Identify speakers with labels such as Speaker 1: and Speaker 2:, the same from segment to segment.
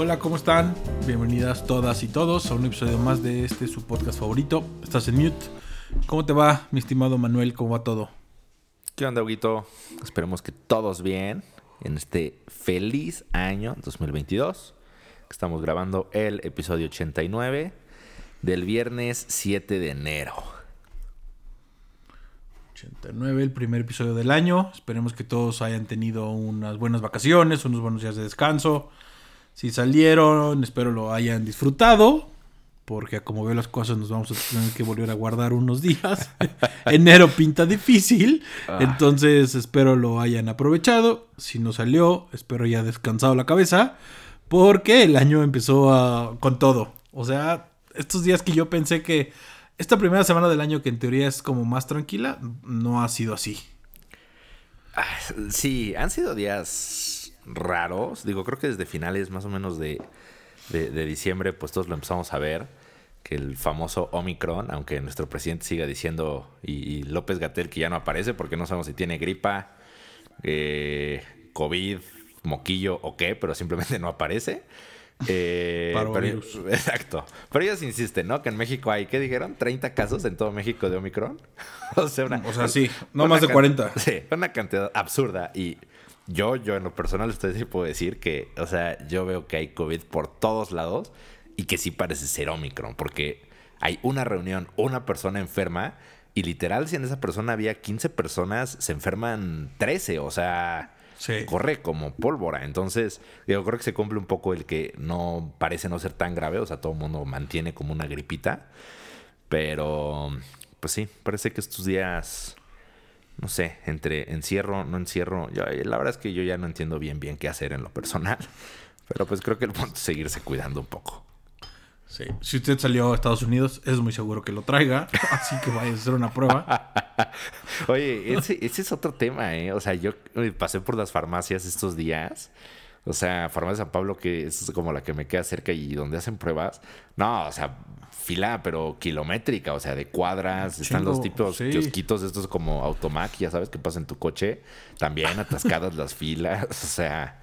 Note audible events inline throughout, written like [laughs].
Speaker 1: Hola, ¿cómo están? Bienvenidas todas y todos a un episodio más de este su podcast favorito. Estás en mute. ¿Cómo te va, mi estimado Manuel? ¿Cómo va todo?
Speaker 2: ¿Qué onda, Huguito? Esperemos que todos bien en este feliz año 2022. Estamos grabando el episodio 89 del viernes 7 de enero.
Speaker 1: 89, el primer episodio del año. Esperemos que todos hayan tenido unas buenas vacaciones, unos buenos días de descanso. Si salieron, espero lo hayan disfrutado. Porque como veo las cosas, nos vamos a tener que volver a guardar unos días. [laughs] Enero pinta difícil.
Speaker 2: Ah.
Speaker 1: Entonces espero lo hayan aprovechado. Si no salió, espero haya descansado la cabeza. Porque el año empezó a- con todo. O sea, estos días que yo pensé que esta primera semana del año, que en teoría es como más tranquila, no ha sido así.
Speaker 2: Ah, Sí, han sido días raros. Digo, creo que desde finales más o menos de, de- de diciembre, pues todos lo empezamos a ver. Que el famoso Omicron, aunque nuestro presidente siga diciendo, y, y López Gatel que ya no aparece porque no sabemos si tiene gripa, eh, COVID, moquillo o qué, pero simplemente no aparece. Eh, pero- [laughs] exacto. Pero ellos insisten, ¿no? Que en México hay, ¿qué dijeron? ¿30 casos en todo México de Omicron? [laughs] o sea, una,
Speaker 1: O sea, sí, no más de
Speaker 2: can-
Speaker 1: 40.
Speaker 2: Sí, una cantidad absurda. Y yo, yo en lo personal, ustedes sí puedo decir que, o sea, yo veo que hay COVID por todos lados y que sí parece ser Omicron, porque hay una reunión, una persona enferma y literal, si en esa persona había 15 personas, se enferman 13, o sea,
Speaker 1: Sí.
Speaker 2: corre como pólvora. Entonces, yo creo que se cumple un poco el que no parece no ser tan grave, o sea, todo el mundo mantiene como una gripita. Pero, pues sí, parece que estos días, no sé, entre encierro, no encierro, yo, la verdad es que yo ya no entiendo bien bien qué hacer en lo personal. [laughs] Pero pues creo que el punto es seguirse cuidando un poco.
Speaker 1: Sí. Si usted salió a Estados Unidos, es muy seguro que lo traiga. [laughs] Así que vaya a hacer una prueba. [laughs]
Speaker 2: Oye, ese, ese es otro tema, ¿eh? O sea, yo eh, pasé por las farmacias estos días. O sea, Farmacia San Pablo, que es como la que me queda cerca y donde hacen pruebas. No, o sea, fila, pero kilométrica, o sea, de cuadras. Están los tipos
Speaker 1: sí.
Speaker 2: kiosquitos estos como Automac, ya sabes, que pasa en tu coche. También atascadas las filas. [laughs] O sea,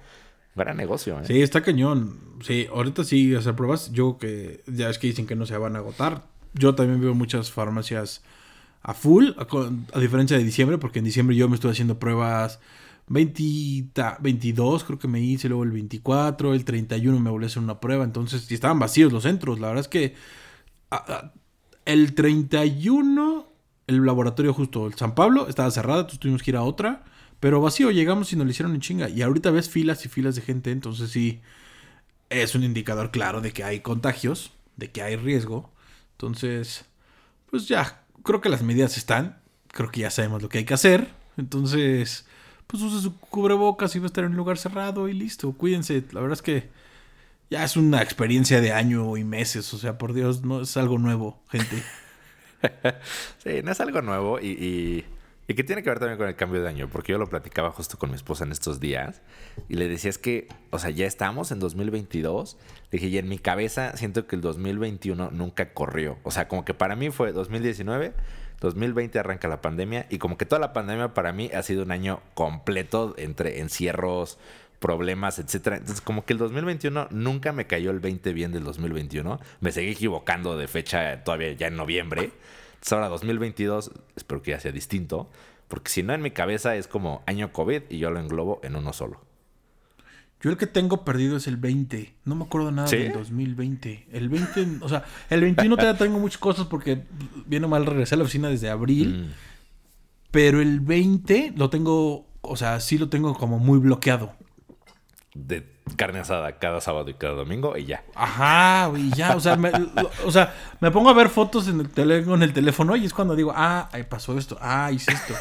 Speaker 2: gran negocio, ¿eh?
Speaker 1: Sí, está cañón. Sí, ahorita sí hacer pruebas. Yo que ya es que dicen que no se van a agotar. Yo también veo muchas farmacias a full, a, a diferencia de diciembre, porque en diciembre yo me estuve haciendo pruebas 20, ta- 22, creo que me hice, luego el 24, el 31 me volví a hacer una prueba. Entonces, y estaban vacíos los centros. La verdad es que el 31, el laboratorio justo, el San Pablo, estaba cerrado, entonces tuvimos que ir a otra. Pero vacío, llegamos y nos lo hicieron en chinga. Y ahorita ves filas y filas de gente, entonces sí es un indicador claro de que hay contagios, de que hay riesgo. Entonces, pues ya, creo que las medidas están. Creo que ya sabemos lo que hay que hacer. Entonces, pues use su cubrebocas y va a estar en un lugar cerrado y listo. Cuídense. La verdad es que ya es una experiencia de año y meses. O sea, por Dios, no es algo nuevo, gente. [laughs]
Speaker 2: Sí, no es algo nuevo y, y, y que tiene que ver también con el cambio de año, porque yo lo platicaba justo con mi esposa en estos días y le decía es que, o sea, ya estamos en 2022. Le dije, y en mi cabeza siento que el 2021 nunca corrió. O sea, como que para mí fue 2019, 2020 arranca la pandemia y como que toda la pandemia para mí ha sido un año completo entre encierros, problemas, etcétera. Entonces, como que el 2021 nunca me cayó el 20 bien del 2021. Me seguí equivocando de fecha todavía ya en noviembre. Entonces, ahora 2022, espero que ya sea distinto. Porque si no, en mi cabeza es como año COVID y yo lo englobo en uno solo.
Speaker 1: Yo el que tengo perdido es el 20. No me acuerdo nada
Speaker 2: ¿Sí?
Speaker 1: del 2020. El 20, o sea, el 21 todavía tengo muchas cosas porque bien o mal regresé a la oficina desde abril.
Speaker 2: Mm.
Speaker 1: Pero el 20 lo tengo, o sea, sí lo tengo como muy bloqueado.
Speaker 2: De carne asada cada sábado y cada domingo y ya.
Speaker 1: Ajá, güey, ya, o sea, me, o sea, me pongo a ver fotos en el, tele- en el teléfono y es cuando digo, ah, ahí pasó esto, ah, hice esto,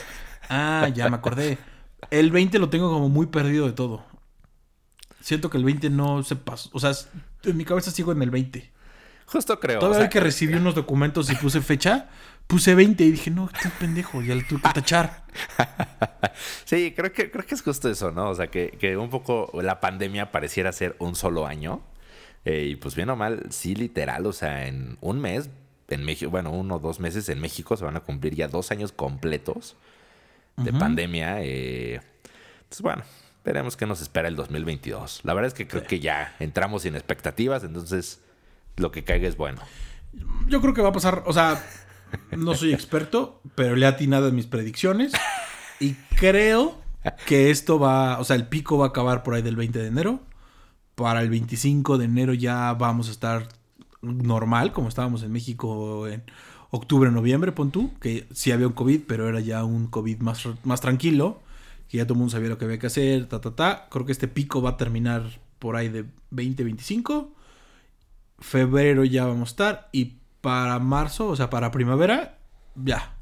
Speaker 1: ah, ya me acordé. El 20 lo tengo como muy perdido de todo. Siento que el 20 no se pasó, o sea, en mi cabeza sigo en el 20.
Speaker 2: Justo creo.
Speaker 1: Todavía
Speaker 2: o sea,
Speaker 1: que recibí unos documentos y puse fecha, puse 20 y dije, no, estoy pendejo, ya le tuve que tachar. [laughs]
Speaker 2: Sí, creo que, creo que es justo eso, ¿no? O sea, que, que un poco la pandemia pareciera ser un solo año. Eh, y pues bien o mal, sí, literal, o sea, en un mes, en México, bueno, uno o dos meses en México se van a cumplir ya dos años completos de pandemia. eh. entonces, bueno, veremos qué nos espera el 2022. La verdad es que creo que ya entramos sin expectativas, entonces lo que caiga es bueno.
Speaker 1: Yo creo que va a pasar, o sea, no soy experto, pero le he atinado en mis predicciones y creo que esto va, o sea, el pico va a acabar por ahí del 20 de enero. Para el 25 de enero ya vamos a estar normal, como estábamos en México en octubre, noviembre, pon tú, que sí había un COVID, pero era ya un COVID más, más tranquilo, que ya todo el mundo sabía lo que había que hacer, ta, ta, ta. Creo que este pico va a terminar por ahí de 2025. Febrero ya vamos a estar y para marzo, o sea, para primavera, ya.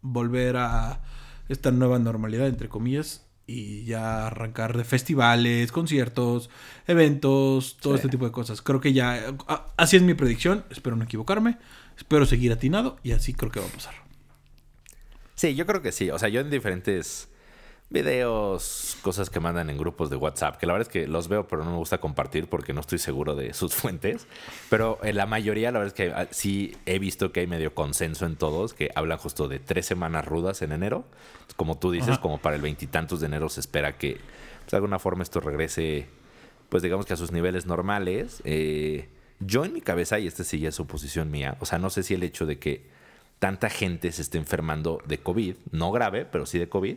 Speaker 1: Volver a esta nueva normalidad, entre comillas, y ya arrancar de festivales, conciertos, eventos, todo este tipo de cosas. Creo que ya, así es mi predicción, espero no equivocarme, espero seguir atinado y así creo que va a pasar.
Speaker 2: Sí, yo creo que sí, o sea, yo en diferentes videos, cosas que mandan en grupos de WhatsApp, que la verdad es que los veo, pero no me gusta compartir porque no estoy seguro de sus [laughs] fuentes. Pero en la mayoría, la verdad es que ah, sí he visto que hay medio consenso en todos, que hablan justo de tres semanas rudas en enero. Como tú dices, como para el veintitantos de enero se espera que pues, de alguna forma esto regrese, pues digamos que a sus niveles normales. Eh, yo en mi cabeza, y esta sí ya es suposición mía, o sea, no sé si el hecho de que tanta gente se esté enfermando de COVID, no grave, pero sí de COVID,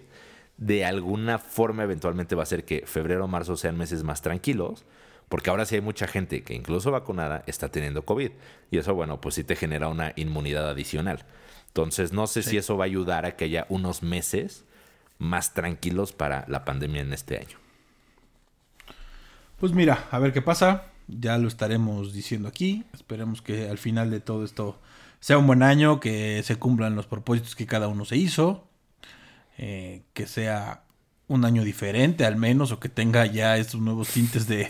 Speaker 2: de alguna forma eventualmente va a ser que febrero o marzo sean meses más tranquilos, porque ahora sí hay mucha gente que incluso vacunada está teniendo COVID. Y eso, bueno, pues sí te genera una inmunidad adicional. Entonces, no sé si eso va a ayudar a que haya unos meses más tranquilos para la pandemia en este año.
Speaker 1: Pues mira, a ver qué pasa. Ya lo estaremos diciendo aquí. Esperemos que al final de todo esto sea un buen año, que se cumplan los propósitos que cada uno se hizo. Eh, que sea un año diferente al menos o que tenga ya estos nuevos tintes de,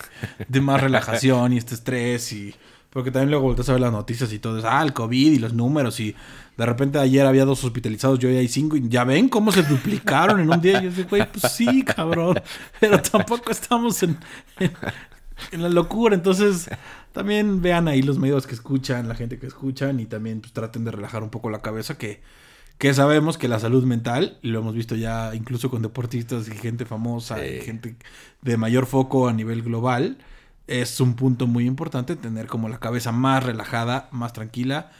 Speaker 1: más relajación y este estrés y porque también luego volteas a ver las noticias y todo es, ah, el COVID y los números y de repente ayer había dos hospitalizados, yo hoy hay cinco y ya ven cómo se duplicaron en un día y yo digo, güey, pues sí, cabrón, pero tampoco estamos en, en, la locura, entonces también vean ahí los medios que escuchan, la gente que escuchan y también pues traten de relajar un poco la cabeza que que sabemos que la salud mental, y lo hemos visto ya incluso con deportistas y gente famosa, y gente de mayor foco a nivel global, es un punto muy importante tener como la cabeza más relajada, más tranquila.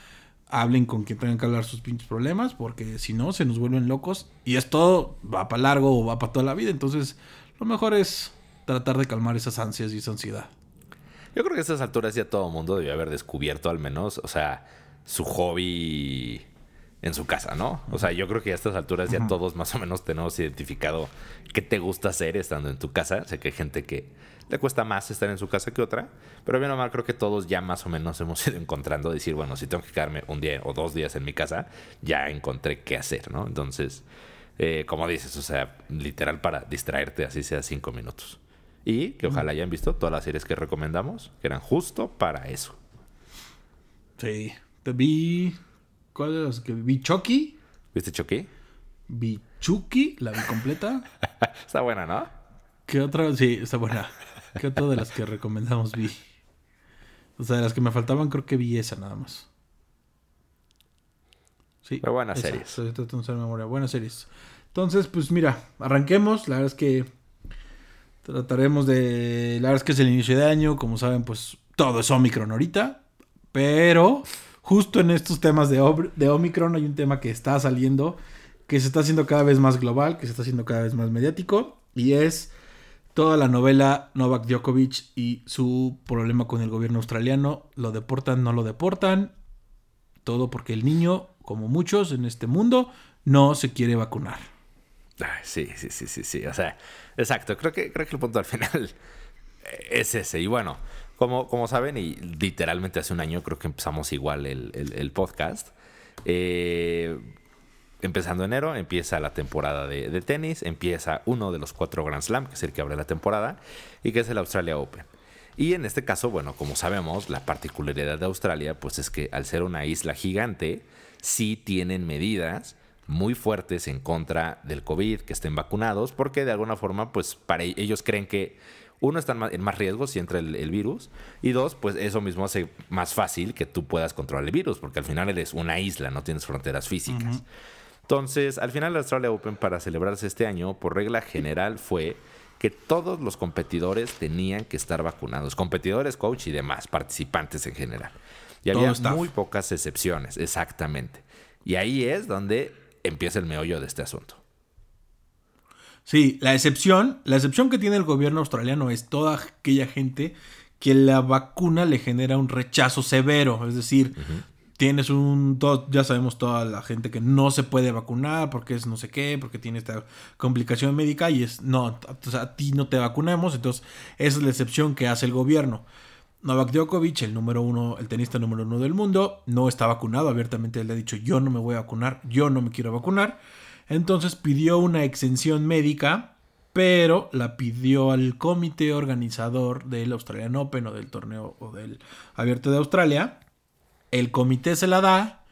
Speaker 1: Hablen con quien tengan que hablar sus pinches problemas, porque si no, se nos vuelven locos y esto va para largo o va para toda la vida. Entonces, lo mejor es tratar de calmar esas ansias y esa ansiedad.
Speaker 2: Yo creo que a estas alturas ya todo el mundo debe haber descubierto al menos, o sea, su hobby en su casa, ¿no? O sea, yo creo que a estas alturas ya todos más o menos tenemos identificado qué te gusta hacer estando en tu casa. Sé que hay gente que le cuesta más estar en su casa que otra, pero bien o mal creo que todos ya más o menos [laughs] hemos ido encontrando decir, bueno, si tengo que quedarme un día o dos días en mi casa, ya encontré qué hacer, ¿no? Entonces, eh, como dices, o sea, literal para distraerte, así sea cinco minutos. Y que ojalá hayan visto todas las series que recomendamos, que eran justo para eso.
Speaker 1: Sí, te vi ¿Cuál de las que vi? ¿Chucky?
Speaker 2: ¿Viste Chucky?
Speaker 1: Vi Chucky, la vi completa. [laughs]
Speaker 2: está buena, ¿no?
Speaker 1: ¿Qué otra? Sí, está buena. ¿Qué otra de las que recomendamos vi? O sea, de las que me faltaban, creo que vi esa nada más.
Speaker 2: Sí. Pero buenas series.
Speaker 1: Estoy tratando de hacer memoria. Buenas series. Entonces, pues mira, arranquemos. La verdad es que trataremos de. La verdad es que es el inicio de año. Como saben, pues todo es Omicron ahorita. Pero justo en estos temas de, Omicron hay un tema que está saliendo, que se está haciendo cada vez más global, que se está haciendo cada vez más mediático, y es toda la novela Novak Djokovic y su problema con el gobierno australiano. Lo deportan, no lo deportan. Todo porque el niño, como muchos en este mundo, no se quiere vacunar.
Speaker 2: sí, sí, sí, sí, sí. O sea, exacto. Creo que, creo que el punto al final [laughs] es ese. Y bueno, como, como saben, y literalmente hace un año creo que empezamos igual el, podcast. Eh, empezando enero, empieza la temporada de, tenis, empieza uno de los cuatro Grand Slam, que es el que abre la temporada, y que es el Australia Open. Y en este caso, bueno, como sabemos, la particularidad de Australia, pues es que al ser una isla gigante, sí tienen medidas muy fuertes en contra del COVID, que estén vacunados, porque de alguna forma, pues para ellos creen que uno, están en más riesgo si entra el, virus. Y dos, pues eso mismo hace más fácil que tú puedas controlar el virus, porque al final eres una isla, no tienes fronteras físicas. Entonces, al final el Australia Open para celebrarse este año, por regla general, fue que todos los competidores tenían que estar vacunados, competidores, coach y demás, participantes en general. Y había muy pocas excepciones, exactamente. Y ahí es donde empieza el meollo de este asunto.
Speaker 1: Sí, la excepción, la excepción que tiene el gobierno australiano es toda aquella gente que la vacuna le genera un rechazo severo, es decir, tienes un, ya sabemos toda la gente que no se puede vacunar porque es no sé qué, porque tiene esta complicación médica y es, no, o sea, a ti no te vacunamos, entonces esa es la excepción que hace el gobierno. Novak Djokovic, el número uno, el tenista número uno del mundo, no está vacunado, abiertamente él le ha dicho yo no me voy a vacunar, yo no me quiero vacunar, entonces pidió una exención médica, pero la pidió al comité organizador del Australian Open o del torneo o del abierto de Australia, el comité se la da,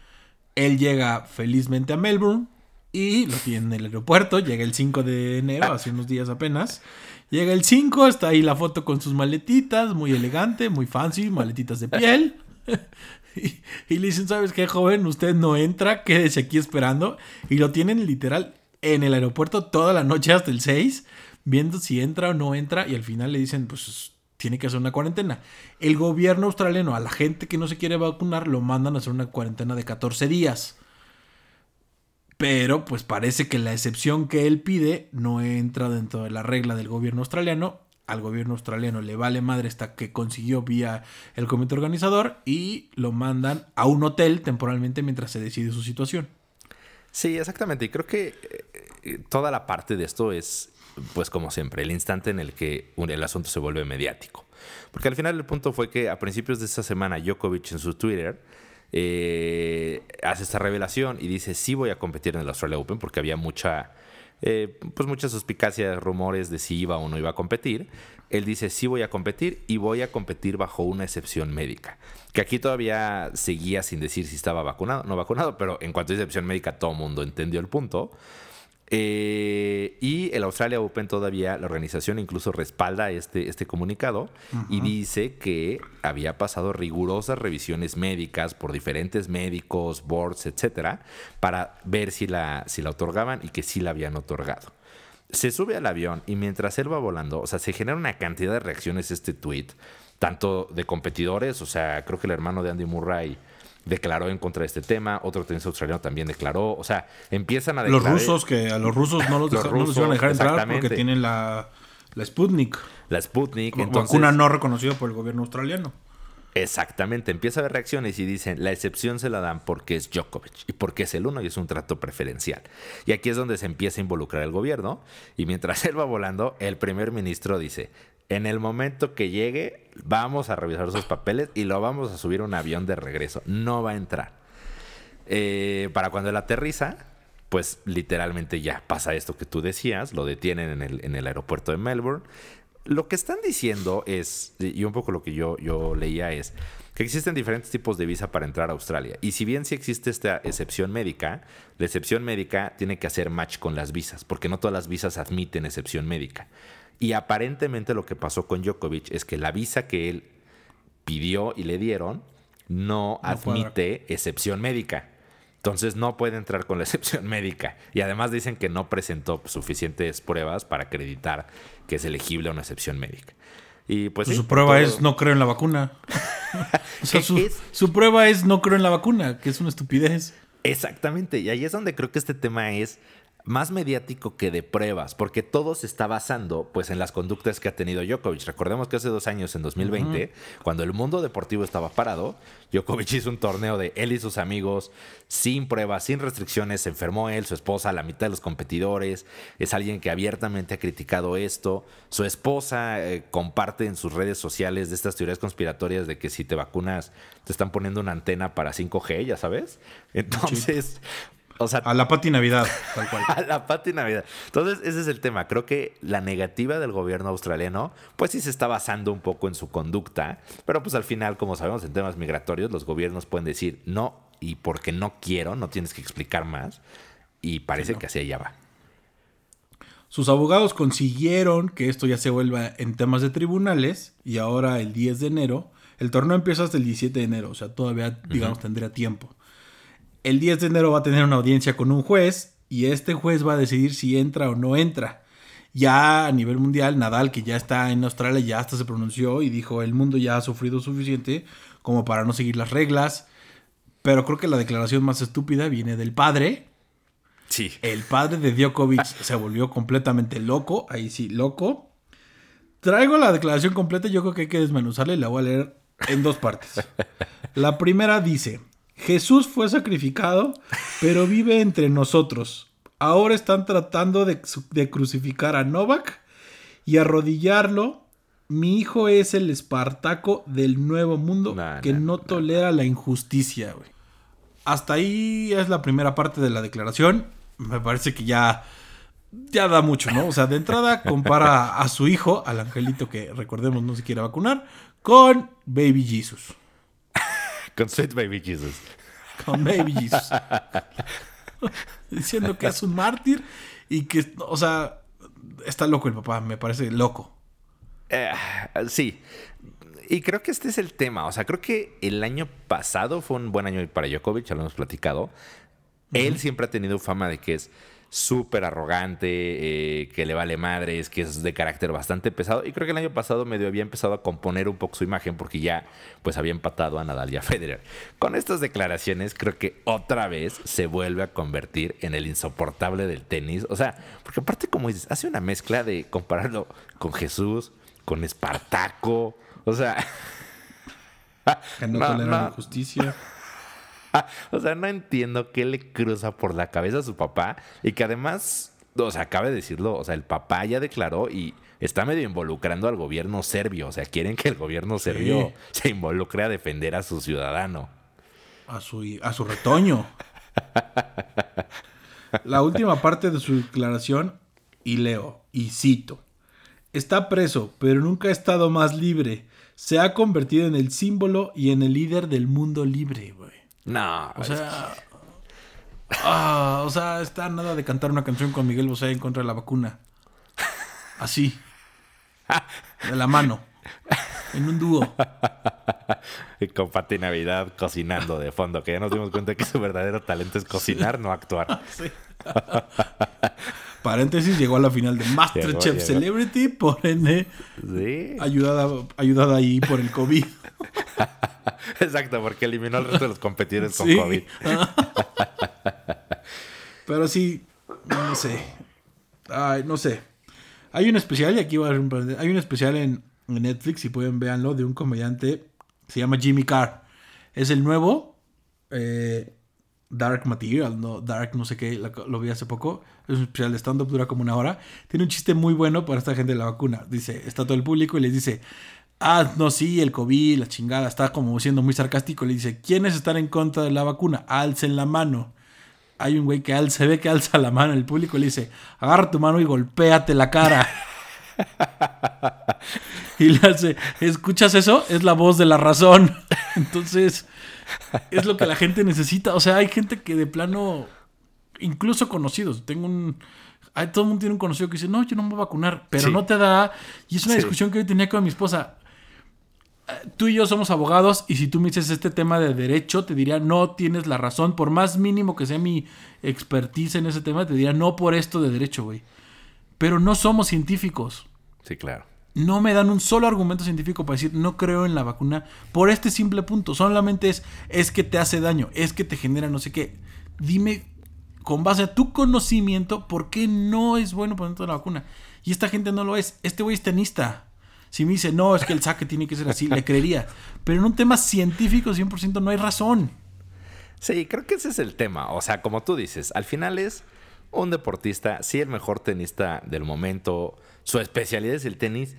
Speaker 1: él llega felizmente a Melbourne y lo tiene en el aeropuerto, llega el 5 de enero, hace unos días apenas. Llega el 5, está ahí la foto con sus maletitas, muy elegante, muy fancy, maletitas de piel. [laughs] [laughs] y, le dicen, ¿sabes qué, joven? Usted no entra, quédese aquí esperando. Y lo tienen literal en el aeropuerto toda la noche hasta el 6, viendo si entra o no entra. Y al final le dicen, pues tiene que hacer una cuarentena. El gobierno australiano a la gente que no se quiere vacunar lo mandan a hacer una cuarentena de 14 días. Pero pues parece que la excepción que él pide no entra dentro de la regla del gobierno australiano. Al gobierno australiano le vale madre hasta que consiguió vía el comité organizador y lo mandan a un hotel temporalmente mientras se decide su situación.
Speaker 2: Sí, exactamente. Y creo que eh, toda la parte de esto es pues como siempre, el instante en el que el asunto se vuelve mediático. Porque al final el punto fue que a principios de esta semana Djokovic en su Twitter eh, hace esta revelación y dice sí voy a competir en el Australia Open porque había mucha, eh, pues muchas suspicacias, rumores de si iba o no iba a competir. Él dice sí voy a competir y voy a competir bajo una excepción médica. Que aquí todavía seguía sin decir si estaba vacunado o no vacunado, pero en cuanto a excepción médica todo el mundo entendió el punto. Eh, y el Australia Open todavía, la organización incluso respalda este, este comunicado y dice que había pasado rigurosas revisiones médicas por diferentes médicos, boards, etcétera, para ver si la, si la otorgaban y que sí la habían otorgado. Se sube al avión y mientras él va volando, o sea, se genera una cantidad de reacciones este tweet, tanto de competidores, o sea, creo que el hermano de Andy Murray declaró en contra de este tema, otro tenista australiano también declaró, o sea, empiezan a
Speaker 1: declarar... Los rusos, que a los rusos no los, los, iban a dejar entrar porque tienen la, la Sputnik.
Speaker 2: La Sputnik,
Speaker 1: entonces... Vacuna no reconocida por el gobierno australiano.
Speaker 2: Exactamente, empieza a haber reacciones y dicen, la excepción se la dan porque es Djokovic y porque es el uno y es un trato preferencial. Y aquí es donde se empieza a involucrar el gobierno y mientras [laughs] él va volando, el primer ministro dice, en el momento que llegue, vamos a revisar sus papeles y lo vamos a subir a un avión de regreso. No va a entrar. Eh, para cuando él aterriza, pues literalmente ya pasa esto que tú decías, lo detienen en el, en el aeropuerto de Melbourne. Lo que están diciendo es, y un poco lo que yo, yo leía es, que existen diferentes tipos de visa para entrar a Australia. Y si bien sí existe esta excepción médica, la excepción médica tiene que hacer match con las visas, porque no todas las visas admiten excepción médica. Y aparentemente lo que pasó con Djokovic es que la visa que él pidió y le dieron no, admite excepción médica. Entonces no puede entrar con la excepción médica. Y además dicen que no presentó suficientes pruebas para acreditar que es elegible a una excepción médica. Y pues,
Speaker 1: su prueba es no creo en la vacuna. [laughs] su, su, prueba es no creo en la vacuna, que es una estupidez.
Speaker 2: Exactamente. Y ahí es donde creo que este tema es más mediático que de pruebas, porque todo se está basando pues en las conductas que ha tenido Djokovic. Recordemos que hace dos años, en 2020, cuando el mundo deportivo estaba parado, Djokovic hizo un torneo de él y sus amigos, sin pruebas, sin restricciones, se enfermó él, su esposa, la mitad de los competidores, es alguien que abiertamente ha criticado esto, su esposa eh, comparte en sus redes sociales de estas teorías conspiratorias de que si te vacunas te están poniendo una antena para 5G, ya sabes. Entonces,
Speaker 1: a la pati Navidad, tal cual. [laughs]
Speaker 2: a la pati Navidad. Entonces, ese es el tema. Creo que la negativa del gobierno australiano, pues sí se está basando un poco en su conducta, pero pues al final, como sabemos en temas migratorios, los gobiernos pueden decir no y porque no quiero, no tienes que explicar más. Y parece que así allá va.
Speaker 1: Sus abogados consiguieron que esto ya se vuelva en temas de tribunales y ahora el 10 de enero, el torneo empieza hasta el 17 de enero, o sea, todavía, digamos, tendría tiempo el 10 de enero va a tener una audiencia con un juez y este juez va a decidir si entra o no entra. Ya a nivel mundial, Nadal, que ya está en Australia, ya hasta se pronunció y dijo, el mundo ya ha sufrido suficiente como para no seguir las reglas. Pero creo que la declaración más estúpida viene del padre.
Speaker 2: Sí.
Speaker 1: El padre de Djokovic se volvió completamente loco, ahí sí, loco. Traigo la declaración completa, yo creo que hay que desmenuzarla y la voy a leer en dos partes. La primera dice, Jesús fue sacrificado, pero vive entre nosotros. Ahora están tratando de, de crucificar a Novak y arrodillarlo. Mi hijo es el Espartaco del nuevo mundo que
Speaker 2: no,
Speaker 1: tolera la injusticia, güey. Hasta ahí es la primera parte de la declaración. Me parece que ya, ya da mucho, ¿no? O sea, de entrada compara a su hijo, al angelito que recordemos no se quiere vacunar, con Baby Jesus.
Speaker 2: Con Sweet Baby Jesus.
Speaker 1: Con Baby Jesus. [laughs] Diciendo que es un mártir y que, o sea, está loco el papá, me parece loco.
Speaker 2: Eh, sí. Y creo que este es el tema. O sea, creo que el año pasado fue un buen año para Djokovic, ya lo hemos platicado. Él siempre ha tenido fama de que es súper arrogante, eh, que le vale madres, que es de carácter bastante pesado. Y creo que el año pasado medio había empezado a componer un poco su imagen porque ya pues había empatado a Nadal y a Federer. Con estas declaraciones creo que otra vez se vuelve a convertir en el insoportable del tenis. O sea, porque aparte como dices, hace una mezcla de compararlo con Jesús, con Espartaco. O sea,
Speaker 1: Que no, [laughs]
Speaker 2: No,
Speaker 1: tolera
Speaker 2: no.
Speaker 1: la injusticia. [laughs]
Speaker 2: o sea, no entiendo qué le cruza por la cabeza a su papá y que además, o sea, cabe decirlo, o sea, el papá ya declaró y está medio involucrando al gobierno serbio, o sea, quieren que el gobierno serbio se involucre a defender a su ciudadano.
Speaker 1: A su, a su retoño. La última parte de su declaración, y leo, y cito. Está preso, pero nunca ha estado más libre. Se ha convertido en el símbolo y en el líder del mundo libre, güey.
Speaker 2: No,
Speaker 1: O sea... ah, o sea, está nada de cantar una canción con Miguel Bosé en contra de la vacuna. Así. [laughs] De la mano. En un dúo.
Speaker 2: y con Pati Navidad cocinando de fondo, que ya nos dimos cuenta que su verdadero talento es cocinar, no actuar. [laughs]
Speaker 1: Sí. [laughs] Paréntesis, llegó a la final de Masterchef
Speaker 2: llegó.
Speaker 1: Celebrity, por ende,
Speaker 2: Sí,
Speaker 1: ayudada, ayudada ahí por el COVID. [laughs]
Speaker 2: exacto, porque eliminó al resto de los competidores con
Speaker 1: Sí.
Speaker 2: COVID. [laughs]
Speaker 1: Pero sí, no sé. Ay, no sé. Hay un especial, y aquí va a un paréntesis, hay un especial en, en Netflix, si pueden véanlo, de un comediante, se llama Jimmy Carr. Es el nuevo eh, Dark Material, no, Dark no sé qué, lo, vi hace poco. Es un especial de stand-up, dura como una hora. Tiene un chiste muy bueno para esta gente de la vacuna. Dice, está todo el público y les dice, ah, no, sí, el COVID, la chingada, está como siendo muy sarcástico. Le dice, ¿quiénes están en contra de la vacuna? Alcen la mano. Hay un güey que al- se ve que alza la mano el público le dice, agarra tu mano y golpéate la cara. [laughs] y le hace, ¿escuchas eso? Es la voz de la razón. [laughs] Entonces, es lo que la gente necesita. O sea, hay gente que de plano, incluso conocidos, tengo un... hay- todo el mundo tiene un conocido que dice, no, yo no me voy a vacunar, pero
Speaker 2: Sí.
Speaker 1: no te da... Y es una
Speaker 2: Sí.
Speaker 1: discusión que hoy tenía con mi esposa. Tú y yo somos abogados y si tú me dices este tema de derecho, te diría, no tienes la razón, por más mínimo que sea mi expertise en ese tema, te diría, no por esto de derecho, güey. Pero no somos científicos
Speaker 2: Sí, claro.
Speaker 1: No me dan un solo argumento científico para decir no creo en la vacuna por este simple punto. Solamente es, es que te hace daño, es que te genera no sé qué. Dime, con base a tu conocimiento, por qué no es bueno ponerte la vacuna. Y esta gente no lo es. Este güey es tenista. Si me dice, no, es que el saque tiene que ser así, le creería. Pero en un tema científico 100% no hay razón.
Speaker 2: Sí, creo que ese es el tema. O sea, como tú dices, al final es un deportista, sí el mejor tenista del momento, su especialidad es el tenis,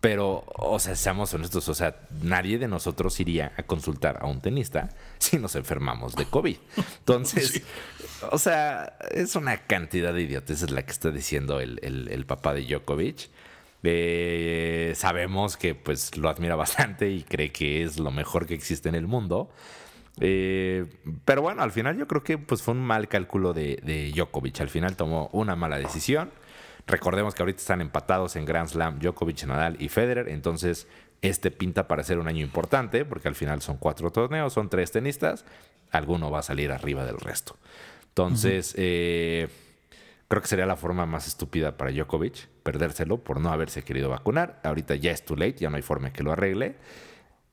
Speaker 2: pero, o sea, seamos honestos, o sea, nadie de nosotros iría a consultar a un tenista si nos enfermamos de COVID. Entonces, [laughs] o sea, es una cantidad de idioteces la que está diciendo el, el- el papá de Djokovic. Eh, sabemos que pues lo admira bastante y cree que es lo mejor que existe en el mundo. Eh, pero bueno, al final yo creo que pues fue un mal cálculo de, de Djokovic. Al final tomó una mala decisión. Recordemos que ahorita están empatados en Grand Slam Djokovic, Nadal y Federer. Entonces, este pinta para ser un año importante porque al final son cuatro torneos, son tres tenistas. Alguno va a salir arriba del resto. Entonces, eh, Creo que sería la forma más estúpida para Djokovic perdérselo por no haberse querido vacunar. Ahorita ya es too late, ya no hay forma que lo arregle.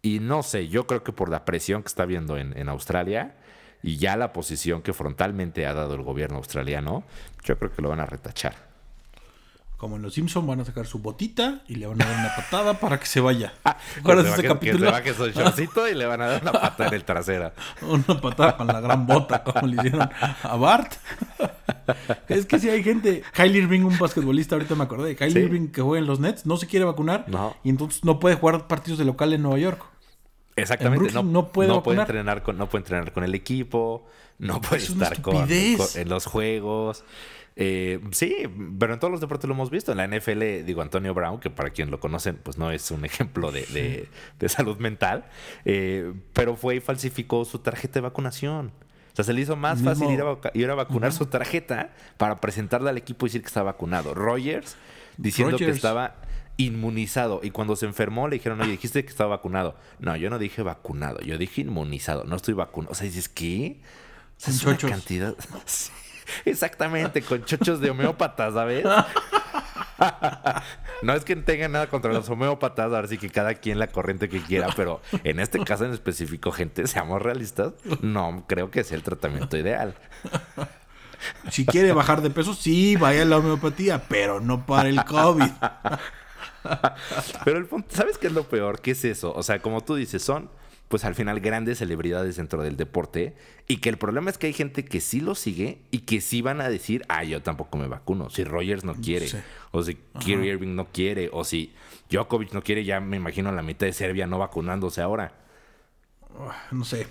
Speaker 2: Y no sé, yo creo que por la presión que está viendo en, en Australia y ya la posición que frontalmente ha dado el gobierno australiano, yo creo que lo van a retachar
Speaker 1: como en Los Simpsons, van a sacar su botita y le van a dar una patada para que se vaya.
Speaker 2: ¿Recuerdas ese capítulo? Que baje su shortcito y le van a dar una patada en el trasero. [laughs]
Speaker 1: una patada con la gran bota, como le hicieron a Bart. [laughs] es que si hay gente. Kylie Irving, un basquetbolista, ahorita me acordé. Kylie Irving que juega en los Nets, no se quiere vacunar. Y entonces no puede jugar partidos de local en Nueva York.
Speaker 2: Exactamente. no, puede, no puede entrenar con, no puede entrenar con el equipo. No puede estar con, en los juegos. Eh, sí, pero en todos los deportes lo hemos visto. En la NFL, digo, Antonio Brown, que para quien lo conocen, pues no es un ejemplo de, salud mental, eh, pero fue y falsificó su tarjeta de vacunación. O sea, se le hizo más fácil ir a, vacunar su tarjeta para presentarle al equipo y decir que estaba vacunado. Rogers diciendo que estaba inmunizado. Y cuando se enfermó le dijeron, oye, dijiste que estaba vacunado. No, yo no dije vacunado, yo dije inmunizado, no estoy vacunado. O sea, dices, ¿qué? O es una cantidad. [laughs] Exactamente, con chochos de homeópatas, ¿sabes? [laughs] no es que tengan nada contra los homeópatas, ahora sí que cada quien la corriente que quiera, pero en este caso en específico, gente, seamos realistas, no creo que sea el tratamiento ideal.
Speaker 1: Si quiere bajar de peso, sí, vaya a la homeopatía, pero no para el COVID.
Speaker 2: Pero el punto, ¿sabes qué es lo peor? ¿Qué es eso? O sea, como tú dices, son pues al final grandes celebridades dentro del deporte y que el problema es que hay gente que sí lo sigue y que sí van a decir, ah, yo tampoco me vacuno, si Rogers no quiere, o si Kyrie Irving no quiere, o si Djokovic no quiere, ya me imagino la mitad de Serbia no vacunándose ahora.
Speaker 1: Ah, no sé.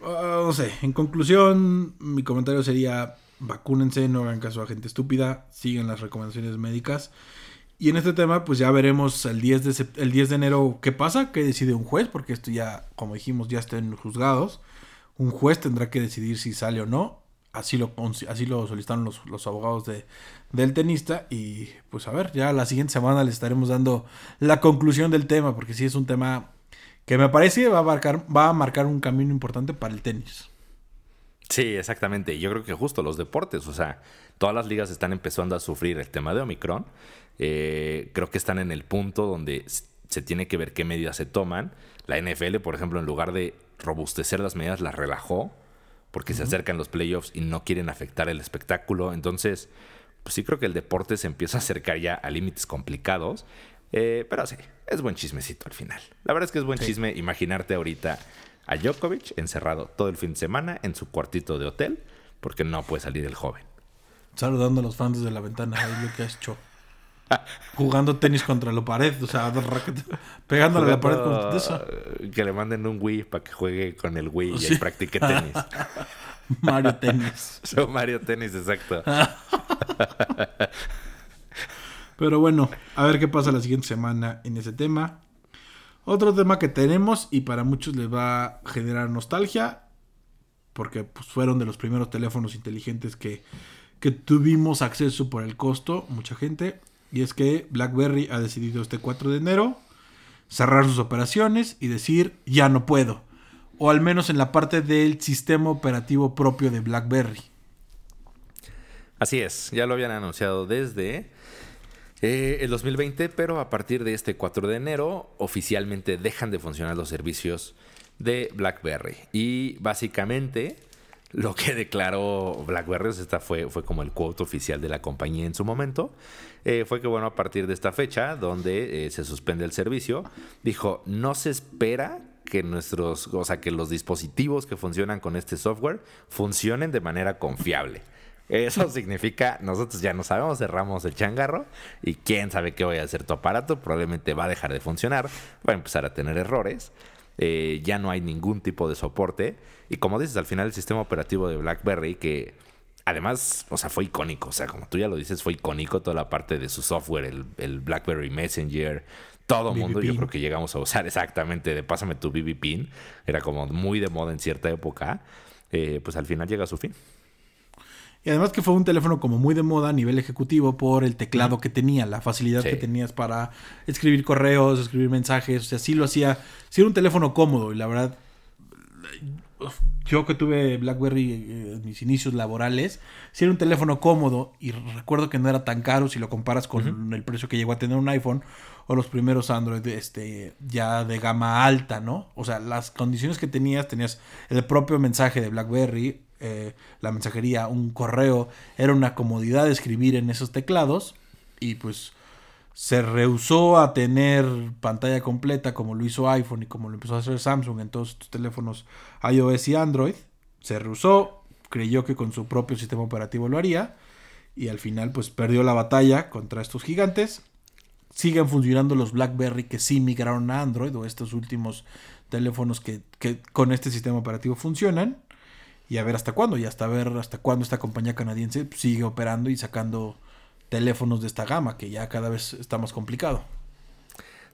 Speaker 1: Ah, no sé, en conclusión, mi comentario sería, vacúnense, no hagan caso a gente estúpida, sigan las recomendaciones médicas. Y en este tema, pues ya veremos el 10 de, el 10 de enero qué pasa, qué decide un juez, porque esto ya, como dijimos, ya está en juzgados. Un juez tendrá que decidir si sale o no. Así lo, así lo solicitaron los, los abogados de, del tenista. Y pues a ver, ya la siguiente semana les estaremos dando la conclusión del tema, porque sí es un tema que me parece va a marcar, va a marcar un camino importante para el tenis.
Speaker 2: Sí, exactamente. Yo creo que justo los deportes, o sea, todas las ligas están empezando a sufrir el tema de Omicron. Eh, creo que están en el punto donde se tiene que ver qué medidas se toman. La NFL, por ejemplo, en lugar de robustecer las medidas, las relajó porque se acercan los playoffs y no quieren afectar el espectáculo. Entonces, pues sí creo que el deporte se empieza a acercar ya a límites complicados. Eh, pero sí, es buen chismecito al final. La verdad es que es buen chisme imaginarte ahorita a Djokovic encerrado todo el fin de semana en su cuartito de hotel porque no puede salir el joven.
Speaker 1: Saludando a los fans desde la ventana, ahí lo que has hecho. Jugando tenis contra la pared, o sea, pegándole a la pared con eso.
Speaker 2: Que le manden un Wii para que juegue con el Wii y practique tenis. [laughs]
Speaker 1: Mario Tenis. [laughs]
Speaker 2: Mario Tenis, exacto. [laughs]
Speaker 1: Pero bueno, a ver qué pasa la siguiente semana en ese tema. Otro tema que tenemos y para muchos les va a generar nostalgia, porque pues, fueron de los primeros teléfonos inteligentes que, que tuvimos acceso por el costo, mucha gente, y es que BlackBerry ha decidido este 4 de enero cerrar sus operaciones y decir ya no puedo, o al menos en la parte del sistema operativo propio de BlackBerry.
Speaker 2: Así es, ya lo habían anunciado desde eh, el 2020, pero a partir de este 4 de enero oficialmente dejan de funcionar los servicios de BlackBerry. Y básicamente lo que [laughs] declaró BlackBerry, esta fue, fue como el quote oficial de la compañía en su momento, eh, fue que bueno, a partir de esta fecha, donde eh, se suspende el servicio, dijo, no se espera que nuestros, o sea, que los dispositivos que funcionan con este software funcionen de manera confiable. Eso significa, nosotros ya no sabemos, cerramos el changarro y quién sabe qué voy a hacer tu aparato, probablemente va a dejar de funcionar, va a empezar a tener errores, eh, ya no hay ningún tipo de soporte y como dices, al final el sistema operativo de BlackBerry que además, o sea, fue icónico, o sea, como tú ya lo dices, fue icónico toda la parte de su software, el, BlackBerry Messenger, todo el mundo, yo creo que llegamos a usar [laughs] exactamente de pásame tu BB Pin, era como muy de moda en cierta época, eh, pues al final llega a su fin.
Speaker 1: Y además que fue un teléfono como muy de moda a nivel ejecutivo por el teclado que tenía, la facilidad que tenías para escribir correos, escribir mensajes, o sea, sí lo hacía, sí era un teléfono cómodo y la verdad yo que tuve BlackBerry eh, en mis inicios laborales, sí era un teléfono cómodo y recuerdo que no era tan caro si lo comparas con el precio que llegó a tener un iPhone o los primeros Android este, ya de gama alta, ¿no? O sea, las condiciones que tenías, tenías el propio mensaje de BlackBerry, eh, la mensajería, un correo, era una comodidad escribir en esos teclados y pues se rehusó a tener pantalla completa como lo hizo iPhone y como lo empezó a hacer Samsung en todos sus teléfonos iOS y Android. Se rehusó, creyó que con su propio sistema operativo lo haría y al final pues perdió la batalla contra estos gigantes. Siguen funcionando los BlackBerry que sí migraron a Android o estos últimos teléfonos que, que con este sistema operativo funcionan. Y a ver hasta cuándo, y hasta ver hasta cuándo esta compañía canadiense sigue operando y sacando teléfonos de esta gama, que ya cada vez está más complicado.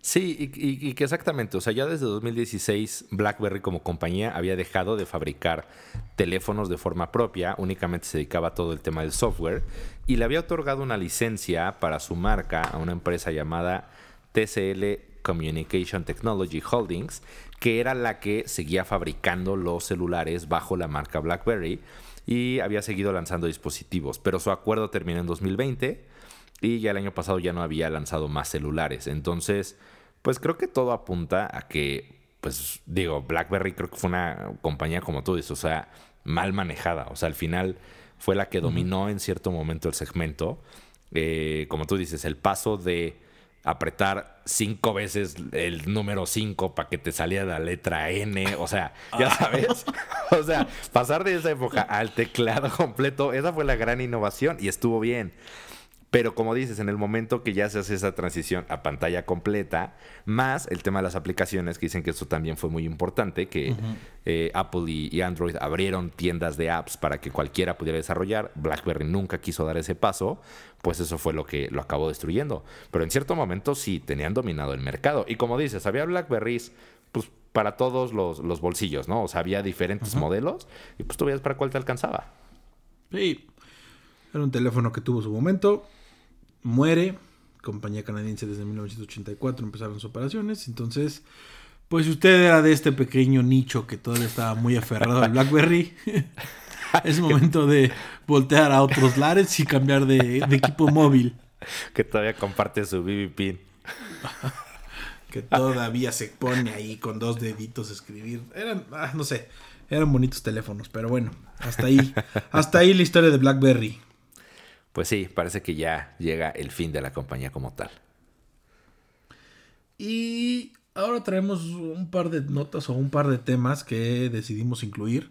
Speaker 2: Sí, y, que exactamente, o sea, ya desde 2016 BlackBerry como compañía había dejado de fabricar teléfonos de forma propia, únicamente se dedicaba a todo el tema del software y le había otorgado una licencia para su marca a una empresa llamada TCL Communication Technology Holdings, que era la que seguía fabricando los celulares bajo la marca BlackBerry y había seguido lanzando dispositivos, pero su acuerdo terminó en 2020 y ya el año pasado ya no había lanzado más celulares. Entonces, pues creo que todo apunta a que, pues digo, BlackBerry creo que fue una compañía como tú dices, o sea, mal manejada. O sea, al final fue la que dominó en cierto momento el segmento. Eh, como tú dices, el paso de apretar cinco veces el número 5 para que te saliera la letra N, o sea, [laughs] ya ah. sabes, [laughs] o sea, pasar de esa época al teclado completo, esa fue la gran innovación y estuvo bien. Pero como dices, en el momento que ya se hace esa transición a pantalla completa, más el tema de las aplicaciones, que dicen que eso también fue muy importante, que eh, Apple y, Android abrieron tiendas de apps para que cualquiera pudiera desarrollar, BlackBerry nunca quiso dar ese paso, pues eso fue lo que lo acabó destruyendo. Pero en cierto momento sí, tenían dominado el mercado. Y como dices, había BlackBerrys, pues para todos los, bolsillos, ¿no? O sea, había diferentes modelos y pues tú veías para cuál te alcanzaba.
Speaker 1: Sí, era un teléfono que tuvo su momento muere, compañía canadiense desde 1984 empezaron sus operaciones, entonces, pues si usted era de este pequeño nicho que todavía estaba muy aferrado al BlackBerry, [laughs] es momento de voltear a otros lares y cambiar de, equipo móvil.
Speaker 2: Que todavía comparte su BB Pin. [laughs]
Speaker 1: que todavía se pone ahí con dos deditos a escribir. Eran, ah, no sé, eran bonitos teléfonos, pero bueno, hasta ahí, hasta ahí la historia de BlackBerry
Speaker 2: pues sí, parece que ya llega el fin de la compañía como tal.
Speaker 1: Y ahora traemos un par de notas o un par de temas que decidimos incluir.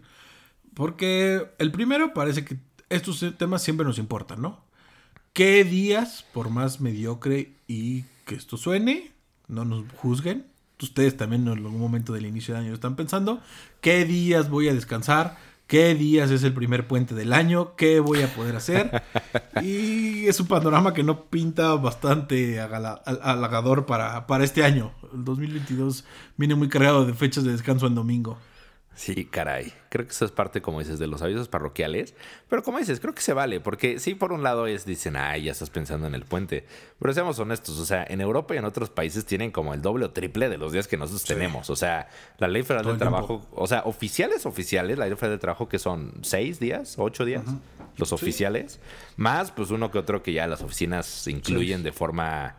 Speaker 1: Porque el primero parece que estos temas siempre nos importan, ¿no? ¿Qué días, por más mediocre y que esto suene, no nos juzguen? Ustedes también en algún momento del inicio del año están pensando, ¿qué días voy a descansar? Qué días es el primer puente del año, qué voy a poder hacer. [laughs] Y es un panorama que no pinta bastante halagador para, para este año. El 2022 viene muy cargado de fechas de descanso en domingo.
Speaker 2: Sí, caray. Creo que eso es parte, como dices, de los avisos parroquiales. Pero como dices, creo que se vale. Porque sí, por un lado es, dicen, ay, ya estás pensando en el puente. Pero seamos honestos, o sea, en Europa y en otros países tienen como el doble o triple de los días que nosotros tenemos. O sea, la ley federal del trabajo, o sea, oficiales, oficiales, la ley federal del trabajo que son seis días, ocho días, los oficiales. Más, pues uno que otro que ya las oficinas incluyen de forma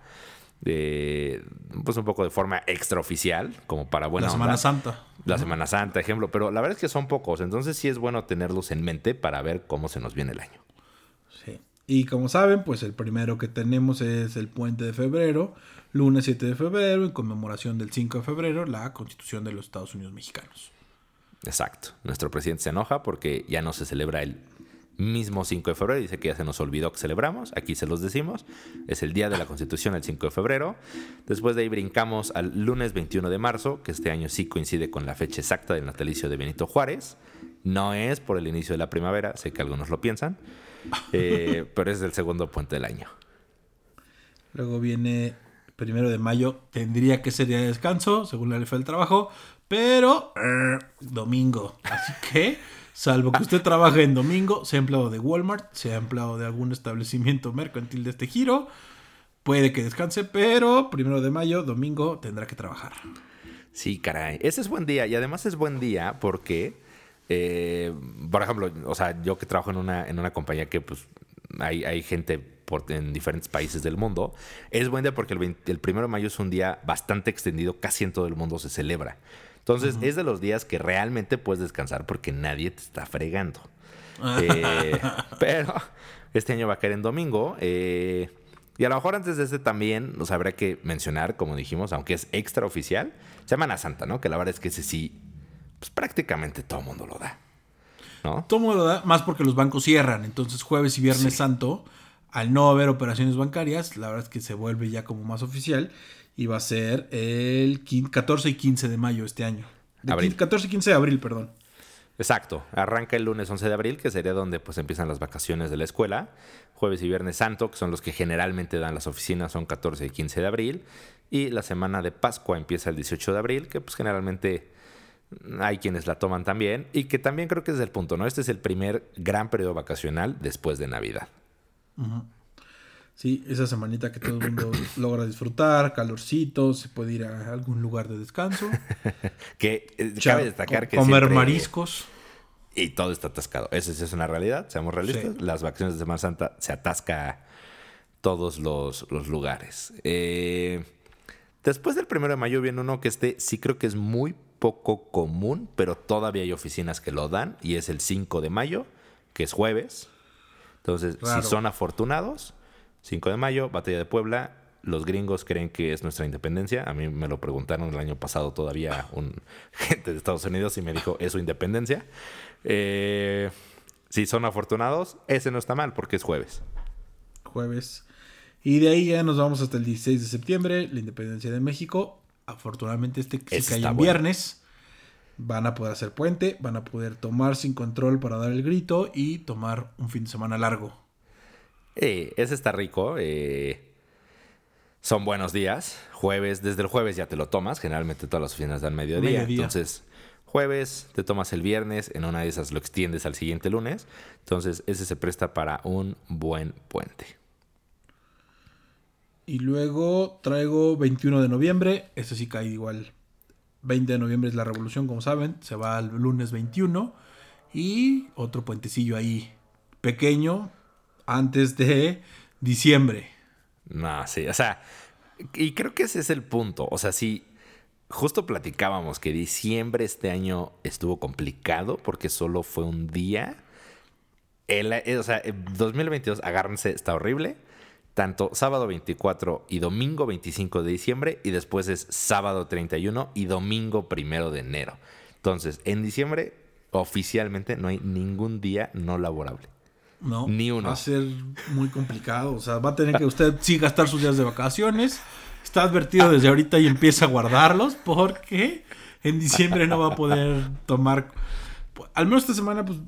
Speaker 2: de pues un poco de forma extraoficial, como para buena
Speaker 1: La Semana Santa.
Speaker 2: La Semana Santa, ejemplo, pero la verdad es que son pocos, entonces sí es bueno tenerlos en mente para ver cómo se nos viene el año.
Speaker 1: Sí. Y como saben, pues el primero que tenemos es el puente de febrero, lunes 7 de febrero, en conmemoración del 5 de febrero, la Constitución de los Estados Unidos Mexicanos.
Speaker 2: Exacto. Nuestro presidente se enoja porque ya no se celebra el mismo 5 de febrero. Dice que ya se nos olvidó que celebramos. Aquí se los decimos. Es el día de la Constitución, el 5 de febrero. Después de ahí brincamos al lunes 21 de marzo, que este año sí coincide con la fecha exacta del natalicio de Benito Juárez. No es por el inicio de la primavera, sé que algunos lo piensan, [laughs] eh, pero es el segundo puente del año.
Speaker 1: Luego viene primero de mayo, tendría que ser día de descanso, según la ley del trabajo, pero eh, domingo. Así que Salvo que usted trabaje en domingo, sea empleado de Walmart, sea empleado de algún establecimiento mercantil de este giro, puede que descanse, pero primero de mayo, domingo, tendrá que trabajar.
Speaker 2: Sí, caray. Ese es buen día. Y además es buen día porque Eh, por ejemplo, o sea, yo que trabajo en una, en una compañía que pues hay, hay gente por, en diferentes países del mundo, es buen día porque el, 20 el primero de mayo es un día bastante extendido, casi en todo el mundo se celebra. Entonces, es de los días que realmente puedes descansar porque nadie te está fregando. [laughs] Eh, pero este año va a caer en domingo. eh, y a lo mejor antes de este también nos habría que mencionar, como dijimos, aunque es extraoficial, Semana Santa, ¿no? Que la verdad es que ese sí, pues prácticamente todo el mundo lo da. ¿No?
Speaker 1: Todo mundo lo da, más porque los bancos cierran. Entonces, jueves y viernes santo, al no haber operaciones bancarias, la verdad es que se vuelve ya como más oficial. Y va a ser el 15 14 y 15 de mayo este año. De
Speaker 2: Abril.
Speaker 1: 15 14 y 15 de abril, perdón.
Speaker 2: Exacto. Arranca el lunes 11 de abril, que sería donde pues empiezan las vacaciones de la escuela. Jueves y viernes santo, que son los que generalmente dan las oficinas, son 14 y 15 de abril. Y la semana de Pascua empieza el 18 de abril, que pues generalmente hay quienes la toman también. Y que también creo que es el punto, ¿no? Este es el primer gran periodo vacacional después de Navidad.
Speaker 1: Sí, esa semanita que todo el mundo [coughs] logra disfrutar, calorcito, se puede ir a algún lugar de descanso. [laughs]
Speaker 2: Que eh, cabe destacar que
Speaker 1: comer
Speaker 2: siempre-
Speaker 1: mariscos.
Speaker 2: Y todo está atascado. Sí es una realidad, seamos realistas.
Speaker 1: Sí.
Speaker 2: Las vacaciones de Semana Santa se atasca todos los, los lugares. Eh, después del primero de mayo viene uno que este sí creo que es muy poco común, pero todavía hay oficinas que lo dan, y es el 5 de mayo, que es jueves. Entonces,
Speaker 1: Raro.
Speaker 2: si son afortunados, 5 de mayo, Batalla de Puebla. Los gringos creen que es nuestra independencia. A mí me lo preguntaron el año pasado todavía un [laughs] gente de Estados Unidos y me dijo, es su independencia. Eh, si son afortunados, ese no está mal porque es jueves.
Speaker 1: jueves. Y de ahí ya nos vamos hasta el 16 de septiembre, la independencia de México. Afortunadamente este
Speaker 2: Ese
Speaker 1: cae en
Speaker 2: bueno.
Speaker 1: viernes. Van a poder hacer puente, van a poder tomar sin control para dar el grito y tomar un fin de semana largo.
Speaker 2: Eh, ese está rico. eh, son buenos días. Jueves, desde el jueves ya te lo tomas. Generalmente todas las oficinas dan mediodía.
Speaker 1: Mediodía.
Speaker 2: Entonces, jueves te tomas el viernes. En una de esas lo extiendes al siguiente lunes. Entonces, ese se presta para un buen puente.
Speaker 1: Y luego traigo 21 de noviembre, este sí cae igual. 20 de noviembre es la revolución, como saben, se va al lunes 21. Y otro puentecillo ahí, pequeño, antes de diciembre.
Speaker 2: No, sí, o sea, y creo que ese es el punto. O sea, sí, justo platicábamos que diciembre este año estuvo complicado porque solo fue un día. Eh, o sea, el 2022, agárrense, está horrible. Tanto sábado 24 y domingo 25 de diciembre y después es sábado 31 y domingo 1 de enero. Entonces, en diciembre oficialmente no hay ningún día no laborable.
Speaker 1: No,
Speaker 2: Ni uno.
Speaker 1: Va a ser muy complicado. O sea, va a tener que usted sí gastar sus días de vacaciones. Está advertido desde ahorita y empieza a guardarlos porque en diciembre no va a poder tomar. Al menos esta semana, pues,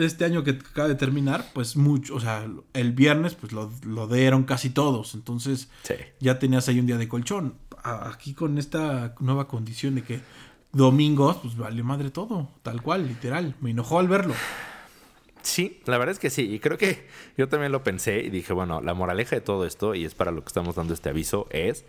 Speaker 1: este año que acaba de terminar, pues mucho. O sea, el viernes, pues lo, lo dieron casi todos. Entonces,
Speaker 2: Sí.
Speaker 1: ya tenías ahí un día de colchón. Aquí con esta nueva condición de que domingos, pues vale madre todo. Tal cual, literal. Me enojó al verlo.
Speaker 2: Sí, la verdad es que sí. Y creo que yo también lo pensé y dije, bueno, la moraleja de todo esto, y es para lo que estamos dando este aviso, es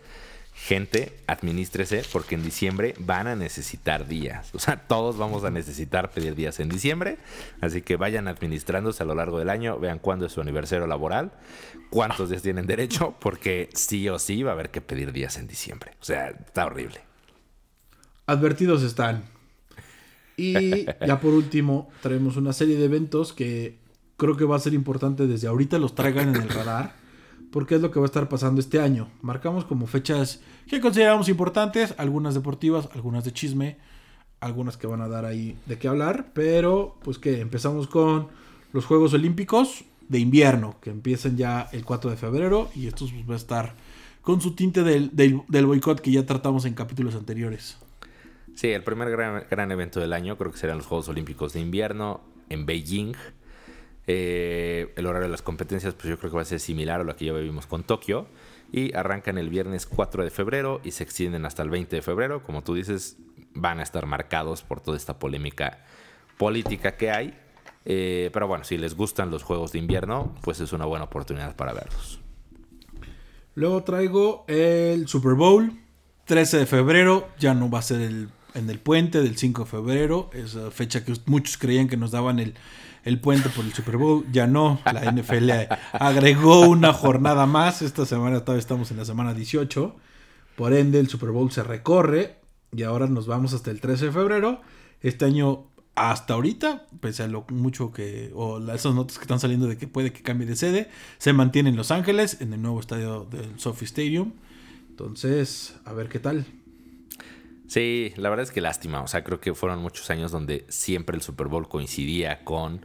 Speaker 2: gente, administrese, porque en diciembre van a necesitar días. O sea, todos vamos a necesitar pedir días en diciembre. Así que vayan administrándose a lo largo del año, vean cuándo es su aniversario laboral, cuántos días tienen derecho, [laughs] porque sí o sí va a haber que pedir días en diciembre. O sea, está horrible.
Speaker 1: Advertidos están. Y [laughs] ya por último, traemos una serie de eventos que creo que va a ser importante desde ahorita los traigan en el radar. Porque es lo que va a estar pasando este año. Marcamos como fechas que consideramos importantes, algunas deportivas, algunas de chisme, algunas que van a dar ahí de qué hablar. Pero pues que empezamos con los Juegos Olímpicos de invierno, que empiezan ya el 4 de febrero. Y estos pues, va a estar con su tinte del, del, del boicot que ya tratamos en capítulos anteriores.
Speaker 2: Sí, el primer gran, evento del año creo que serán los Juegos Olímpicos de invierno en Beijing. Eh, el horario de las competencias, pues yo creo que va a ser similar a lo que ya vivimos con Tokio. Y arrancan el viernes 4 de febrero y se extienden hasta el 20 de febrero. Como tú dices, van a estar marcados por toda esta polémica política que hay. Eh, pero bueno, si les gustan los juegos de invierno, pues es una buena oportunidad para verlos.
Speaker 1: Luego traigo el Super Bowl. 13 de febrero. Ya no va a ser el en el puente del 5 de febrero, esa fecha que muchos creían que nos daban el, el puente por el Super Bowl, ya no, la NFL [laughs] agregó una jornada más, esta semana todavía estamos en la semana 18, por ende el Super Bowl se recorre y ahora nos vamos hasta el 13 de febrero, este año hasta ahorita, pese a lo mucho que, o esas notas que están saliendo de que puede que cambie de sede, se mantiene en Los Ángeles, en el nuevo estadio del Sophie Stadium. Entonces, a ver qué tal.
Speaker 2: Sí, la verdad es que lástima. O sea, creo que fueron muchos años donde siempre el Super Bowl coincidía con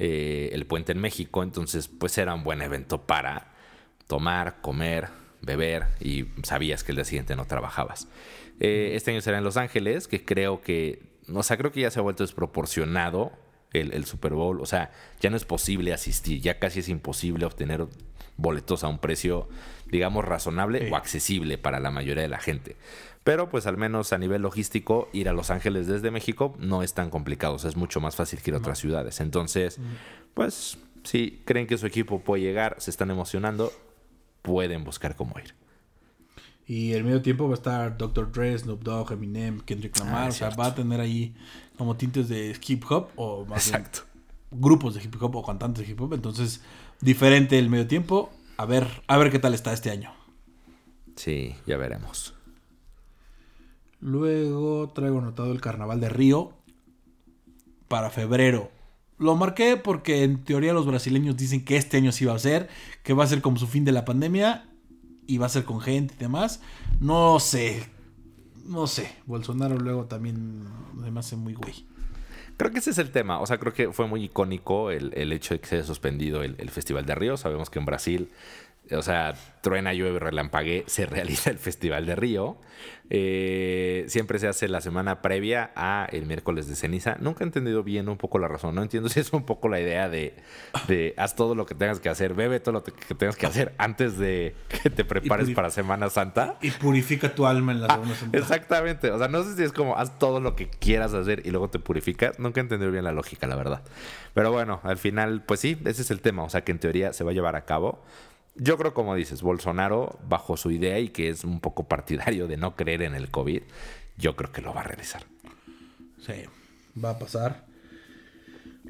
Speaker 2: eh, el puente en México. Entonces, pues era un buen evento para tomar, comer, beber y sabías que el día siguiente no trabajabas. Eh, este año será en Los Ángeles, que creo que, o sea, creo que ya se ha vuelto desproporcionado el, el, Super Bowl. O sea, ya no es posible asistir, ya casi es imposible obtener boletos a un precio, digamos, razonable o accesible para la mayoría de la gente. Pero pues al menos a nivel logístico, ir a Los Ángeles desde México no es tan complicado, o sea, es mucho más fácil que ir a otras ciudades. Entonces, pues si creen que su equipo puede llegar, se están emocionando, pueden buscar cómo ir.
Speaker 1: Y el medio tiempo va a estar Dr. Dre, Snoop Dogg, Eminem, Kendrick Lamar. Ah, o sea, va a tener ahí como tintes de hip hop o más Exacto. grupos de hip hop o cantantes de hip hop. Entonces, diferente el medio tiempo. A ver, a ver qué tal está este año.
Speaker 2: Sí, ya veremos.
Speaker 1: Luego traigo anotado el Carnaval de Río para febrero. Lo marqué porque en teoría los brasileños dicen que este año sí va a ser, que va a ser como su fin de la pandemia y va a ser con gente y demás. No sé, no sé. Bolsonaro luego también me hace muy güey.
Speaker 2: Creo que ese es el tema. O sea, creo que fue muy icónico el, hecho de que se haya suspendido el, el, Festival de Río. Sabemos que en Brasil o sea, truena, llueve, relampague, se [laughs] realiza el Festival de Río. Eh, siempre se hace la semana previa a el miércoles de ceniza. Nunca he entendido bien un poco la razón. No entiendo [laughs] si es un poco la idea de, de haz todo lo que tengas que hacer, bebe todo lo que tengas que hacer antes de que te prepares para Semana Santa.
Speaker 1: Y purifica tu alma en la Semana Santa.
Speaker 2: Exactamente. O sea, no sé si es como haz todo lo que quieras hacer y luego te purificas. Nunca he entendido bien la lógica, la verdad. Pero bueno, al final, pues sí, ese es el tema. O sea, que en teoría se va a llevar a cabo. Yo creo, como dices, Bolsonaro, bajo su idea y que es un poco partidario de no creer en el COVID, yo creo que lo va a realizar.
Speaker 1: Sí, va a pasar.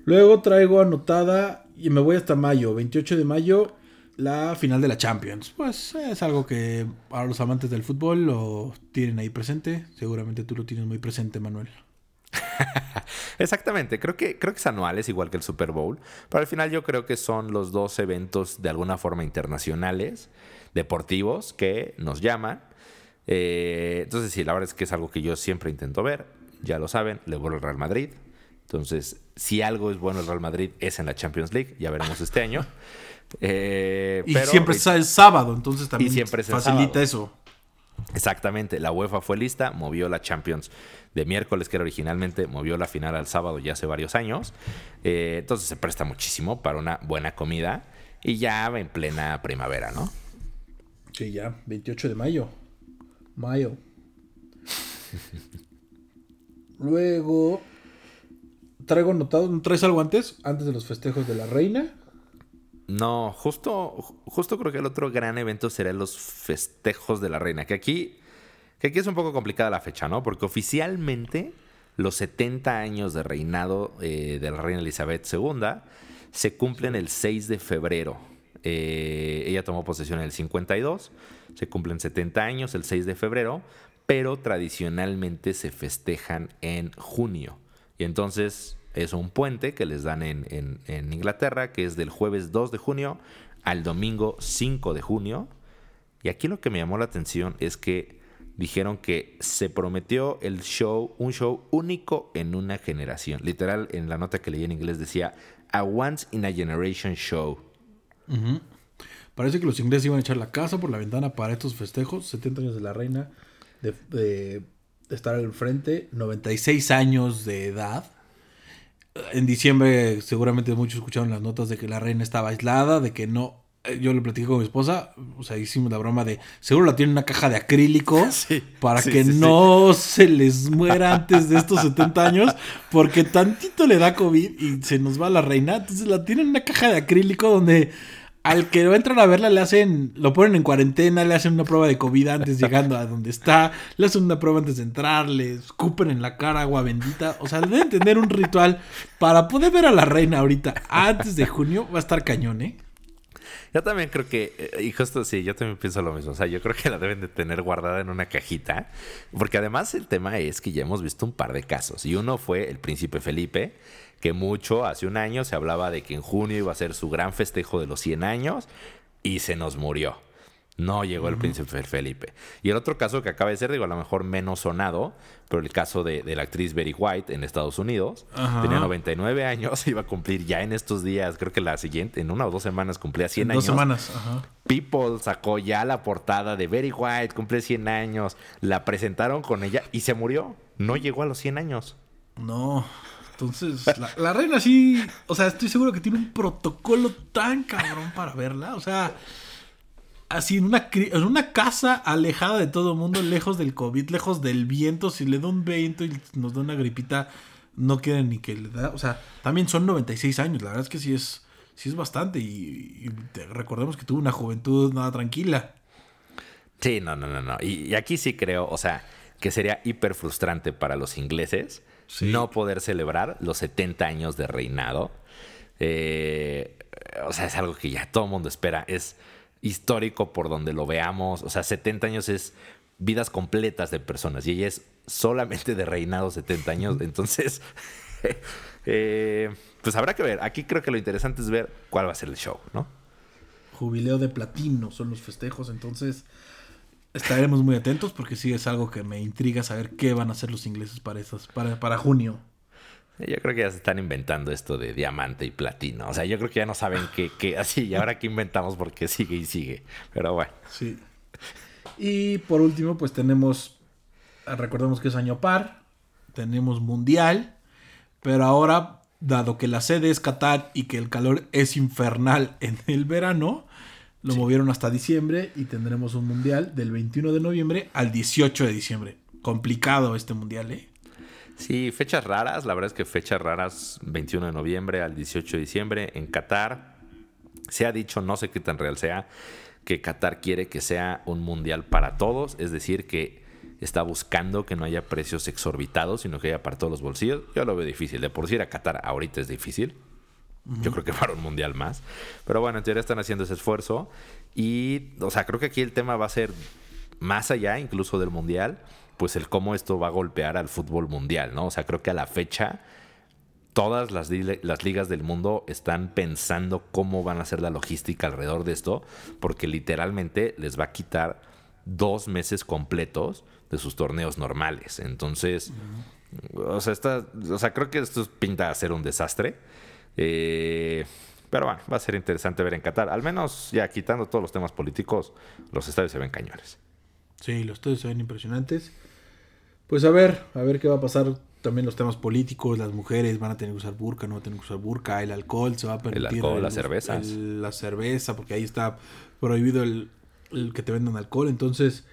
Speaker 1: Luego traigo anotada y me voy hasta mayo, 28 de mayo, la final de la Champions. Pues es algo que para los amantes del fútbol lo tienen ahí presente. Seguramente tú lo tienes muy presente, Manuel. [laughs]
Speaker 2: Exactamente, creo que, creo que es anual, es igual que el Super Bowl, pero al final yo creo que son los dos eventos de alguna forma internacionales, deportivos, que nos llaman. Eh, entonces sí, la verdad es que es algo que yo siempre intento ver, ya lo saben, le vuelvo al Real Madrid. Entonces, si algo es bueno el Real Madrid es en la Champions League, ya veremos este año. [laughs]
Speaker 1: Eh, y siempre es el sábado, entonces también siempre facilita eso.
Speaker 2: Exactamente, la UEFA fue lista, movió la Champions de miércoles, que era originalmente, movió la final al sábado ya hace varios años. Eh, entonces se presta muchísimo para una buena comida y ya en plena primavera, ¿no?
Speaker 1: Sí, ya, 28 de mayo. Mayo. Luego, traigo anotado, ¿traes algo antes? Antes de los festejos de la reina.
Speaker 2: No, justo, justo creo que el otro gran evento será los festejos de la reina, que aquí, que aquí es un poco complicada la fecha, ¿no? Porque oficialmente los 70 años de reinado eh, de la reina Elizabeth II se cumplen el 6 de febrero. Eh, ella tomó posesión en el 52, se cumplen 70 años el 6 de febrero, pero tradicionalmente se festejan en junio. Y entonces es un puente que les dan en, Inglaterra, que es del jueves 2 de junio al domingo 5 de junio. Y aquí lo que me llamó la atención es que dijeron que se prometió el show, un show único en una generación. Literal, en la nota que leí en inglés decía, a once in a generation show.
Speaker 1: Parece que los ingleses iban a echar la casa por la ventana para estos festejos, 70 años de la reina, de, estar al frente, 96 años de edad en diciembre seguramente muchos escucharon las notas de que la reina estaba aislada, de que no... Eh, yo le platiqué con mi esposa, o sea, hicimos la broma de, seguro la tiene en una caja de acrílico [laughs] para que no se les muera antes de estos 70 años, porque tantito le da COVID y se nos va la reina, entonces la tiene en una caja de acrílico donde al que entran a verla le hacen, lo ponen en cuarentena, le hacen una prueba de COVID antes llegando a donde está, le hacen una prueba antes de entrar, le escupen en la cara agua bendita. O sea, deben tener un ritual para poder ver a la reina ahorita antes de junio. Va a estar cañón, ¿eh?
Speaker 2: Yo también creo que, eh, y justo sí, yo también pienso lo mismo. O sea, yo creo que la deben de tener guardada en una cajita. Porque además el tema es que ya hemos visto un par de casos. Y uno fue el príncipe Felipe, que mucho, hace un año se hablaba de que en junio iba a ser su gran festejo de los 100 años y se nos murió. No llegó el príncipe Felipe. Y el otro caso que acaba de ser, digo, a lo mejor menos sonado, pero el caso de, la actriz Betty White en Estados Unidos. Tenía 99 años, [laughs] iba a cumplir ya en estos días, creo que la siguiente, en una o dos semanas cumplía 100 años.
Speaker 1: Dos semanas, ajá.
Speaker 2: People sacó ya la portada de Betty White, cumple 100 años, la presentaron con ella y se murió. No llegó a los 100 años.
Speaker 1: No. Entonces, la, la reina sí, o sea, estoy seguro que tiene un protocolo tan cabrón para verla. O sea, así en una, en una casa alejada de todo el mundo, lejos del COVID, lejos del viento. Si le da un viento y nos da una gripita, no quieren ni que le da. O sea, también son 96 años. La verdad es que sí es, sí es bastante. Y, recordemos que tuvo una juventud nada tranquila.
Speaker 2: Sí, no, no, no, no. Y, aquí sí creo, o sea, que sería hiper frustrante para los ingleses no poder celebrar los 70 años de reinado. Eh, o sea, es algo que ya todo el mundo espera. Es histórico por donde lo veamos. O sea, 70 años es vidas completas de personas y ella es solamente de reinado 70 años. Entonces, [laughs] eh, pues habrá que ver. Aquí creo que lo interesante es ver cuál va a ser el show, ¿no?
Speaker 1: Jubileo de platino son los festejos, entonces estaremos muy atentos porque sí es algo que me intriga saber qué van a hacer los ingleses para, esos, para, para junio.
Speaker 2: Yo creo que ya se están inventando esto de diamante y platino. O sea, yo creo que ya no saben qué, [laughs] así, y ahora qué inventamos porque sigue y sigue. Pero bueno.
Speaker 1: Sí. Y por último, pues tenemos, recordemos que es año par, tenemos mundial, pero ahora, dado que la sede es Qatar y que el calor es infernal en el verano, lo movieron hasta diciembre y tendremos un mundial del 21 de noviembre al 18 de diciembre. Complicado este mundial, ¿eh?
Speaker 2: Sí, fechas raras, la verdad es que fechas raras, 21 de noviembre al 18 de diciembre en Qatar. Se ha dicho, no sé qué tan real sea, que Qatar quiere que sea un mundial para todos, es decir, que está buscando que no haya precios exorbitados, sino que haya para todos los bolsillos. Yo lo veo difícil, de por sí ir a Qatar ahorita es difícil. Yo creo que para un mundial más. Pero bueno, en teoría están haciendo ese esfuerzo. Y, o sea, creo que aquí el tema va a ser más allá incluso del mundial pues el cómo esto va a golpear al fútbol mundial, ¿no? O sea, creo que a la fecha todas las, las, ligas del mundo están pensando cómo van a hacer la logística alrededor de esto, porque literalmente les va a quitar dos meses completos de sus torneos normales. Entonces, o, sea, creo que esto pinta a ser un desastre. Eh, pero bueno, va a ser interesante ver en Qatar. Al menos ya quitando todos los temas políticos, los estadios se ven cañones.
Speaker 1: Sí, los estadios se ven impresionantes. Pues a ver, a ver qué va a pasar. También los temas políticos, las mujeres van a tener que usar burka, no van a tener que usar burka, el alcohol se va a permitir.
Speaker 2: El alcohol, las cervezas.
Speaker 1: la cerveza, porque ahí está prohibido el, que te vendan alcohol. Entonces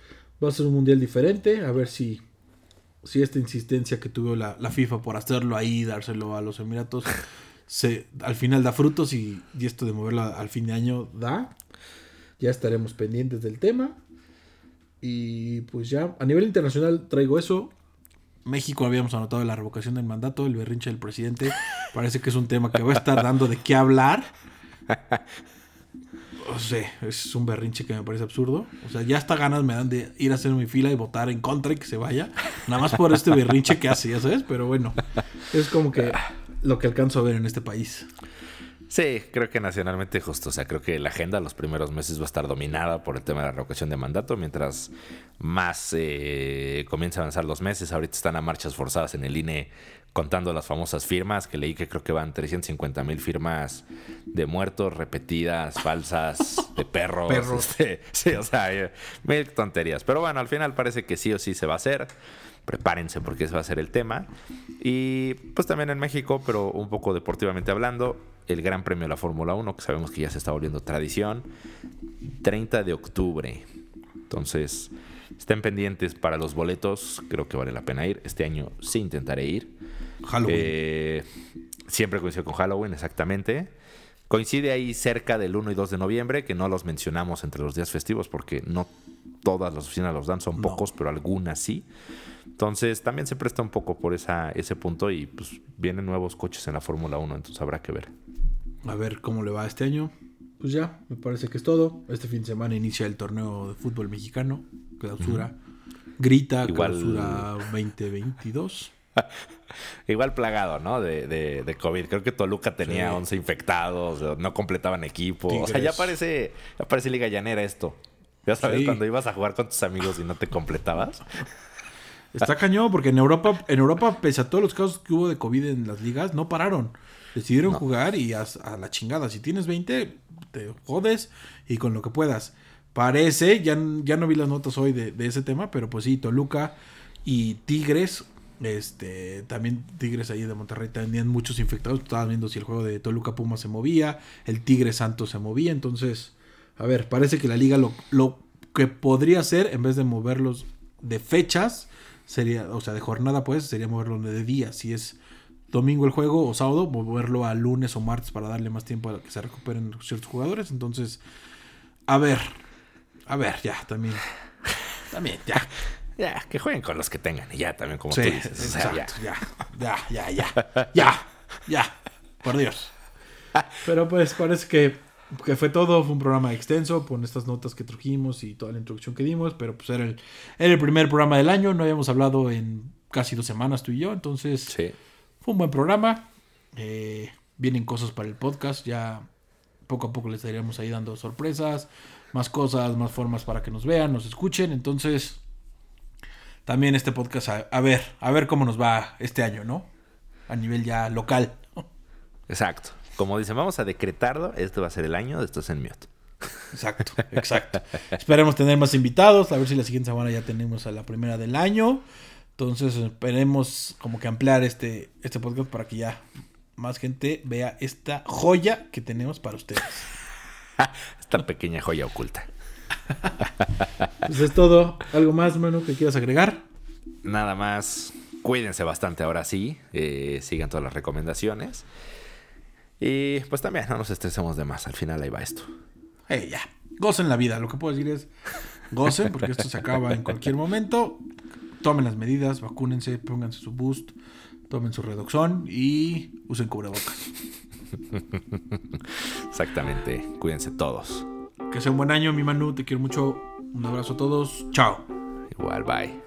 Speaker 1: va a ser un mundial diferente. A ver si, si esta insistencia que tuvo la, FIFA por hacerlo ahí, dárselo a los Emiratos, [laughs] se, al final da frutos y, y esto de moverlo al fin de año da. Ya estaremos pendientes del tema. Y pues ya, a nivel internacional traigo eso. México habíamos anotado la revocación del mandato, el berrinche del presidente. [laughs] Parece que es un tema que va a estar dando de qué hablar. O sea, es un berrinche que me parece absurdo. O sea, ya hasta ganas me dan de ir a hacer mi fila y votar en contra y que se vaya. Nada más por este berrinche que hace, ya sabes. Pero bueno, es como que lo que alcanzo a ver en este país.
Speaker 2: Sí, creo que nacionalmente justo. O sea, creo que la agenda los primeros meses va a estar dominada por el tema de la revocación de mandato, mientras más eh, comienza a avanzar los meses. Ahorita están a marchas forzadas en el INE contando las famosas firmas, que leí que creo que van 350 mil firmas de muertos, repetidas, falsas, de perros. Este, sí, o sea, eh, mil tonterías. Pero bueno, al final parece que sí o sí se va a hacer prepárense porque ese va a ser el tema. Y pues también en México, pero un poco deportivamente hablando, el Gran Premio de la Fórmula 1, que sabemos que ya se está volviendo tradición, 30 de octubre. Entonces, estén pendientes para los boletos, creo que vale la pena ir. Este año sí intentaré ir. Halloween. Eh, siempre coincido con Halloween, exactamente. Coincide ahí cerca del 1 y 2 de noviembre, que no los mencionamos entre los días festivos porque no todas las oficinas los dan, son pocos, pero algunas sí. Entonces también se presta un poco por esa, ese punto y pues vienen nuevos coches en la Fórmula 1, entonces habrá que ver.
Speaker 1: A ver cómo le va este año. Pues ya, me parece que es todo. Este fin de semana inicia el torneo de fútbol mexicano, clausura. Grita,
Speaker 2: Igual-
Speaker 1: clausura 2022. [laughs]
Speaker 2: Igual plagado, ¿no? De, de, de COVID. Creo que Toluca tenía
Speaker 1: Sí.
Speaker 2: 11 infectados, no completaban equipo. O sea, ya parece, ya parece liga llanera esto. Ya sabes,
Speaker 1: Sí.
Speaker 2: cuando ibas a jugar con tus amigos y no te completabas.
Speaker 1: Está cañón porque en Europa, en Europa, pese a todos los casos que hubo de COVID en las ligas, no pararon. Decidieron jugar y a, a la chingada. Si tienes 20, te jodes y con lo que puedas. Parece, ya, ya no vi las notas hoy de, de ese tema, pero pues sí, Toluca y Tigres, este, también Tigres ahí de Monterrey tenían muchos infectados. Estaban viendo si el juego de Toluca Puma se movía, el Tigre Santos se movía. Entonces, a ver, parece que la liga lo, lo que podría hacer, en vez de moverlos de fechas, sería, o sea, de jornada, pues, sería moverlo de día. Si es domingo el juego o sábado, moverlo a lunes o martes para darle más tiempo a que se recuperen ciertos jugadores. Entonces, a ver, a ver, ya, también. También, ya.
Speaker 2: Ya, que jueguen con los que tengan y ya también, como
Speaker 1: Sí,
Speaker 2: tú dices. O sea, ya.
Speaker 1: exacto, ya, ya, ya, ya, ya, ya, por Dios. [laughs] Pero pues parece que, que fue todo, fue un programa extenso con estas notas que trajimos y toda la introducción que dimos, pero pues era el, era el primer programa del año, no habíamos hablado en casi dos semanas tú y yo, entonces
Speaker 2: Sí.
Speaker 1: fue un buen programa. Eh, vienen cosas para el podcast. Ya poco a poco les estaríamos ahí dando sorpresas, más cosas, más formas para que nos vean, nos escuchen. Entonces, también este podcast, a, a ver, a ver cómo nos va este año, ¿no? A nivel ya local.
Speaker 2: Exacto. Como dicen, vamos a decretarlo. Este va a ser el año de estos en mute.
Speaker 1: Exacto, exacto. Esperemos tener más invitados, a ver si la siguiente semana ya tenemos a la primera del año. Entonces esperemos como que ampliar este, este podcast para que ya más gente vea esta joya que tenemos para ustedes. [laughs]
Speaker 2: Esta pequeña joya oculta.
Speaker 1: Pues es todo. ¿Algo más, mano, que quieras agregar?
Speaker 2: Nada más. Cuídense bastante ahora sí. eh, sigan todas las recomendaciones. Y pues también no nos estresemos de más. Al final ahí va esto.
Speaker 1: Eh, ya. Gocen la vida. Lo que puedo decir es gocen, porque esto se acaba en cualquier momento. Tomen las medidas, vacúnense, pónganse su boost, tomen su redoxón y usen cubrebocas.
Speaker 2: Exactamente. Cuídense todos.
Speaker 1: Que sea un buen año, mi Manu. Te quiero mucho. Un abrazo a todos. Chao.
Speaker 2: Igual, bye.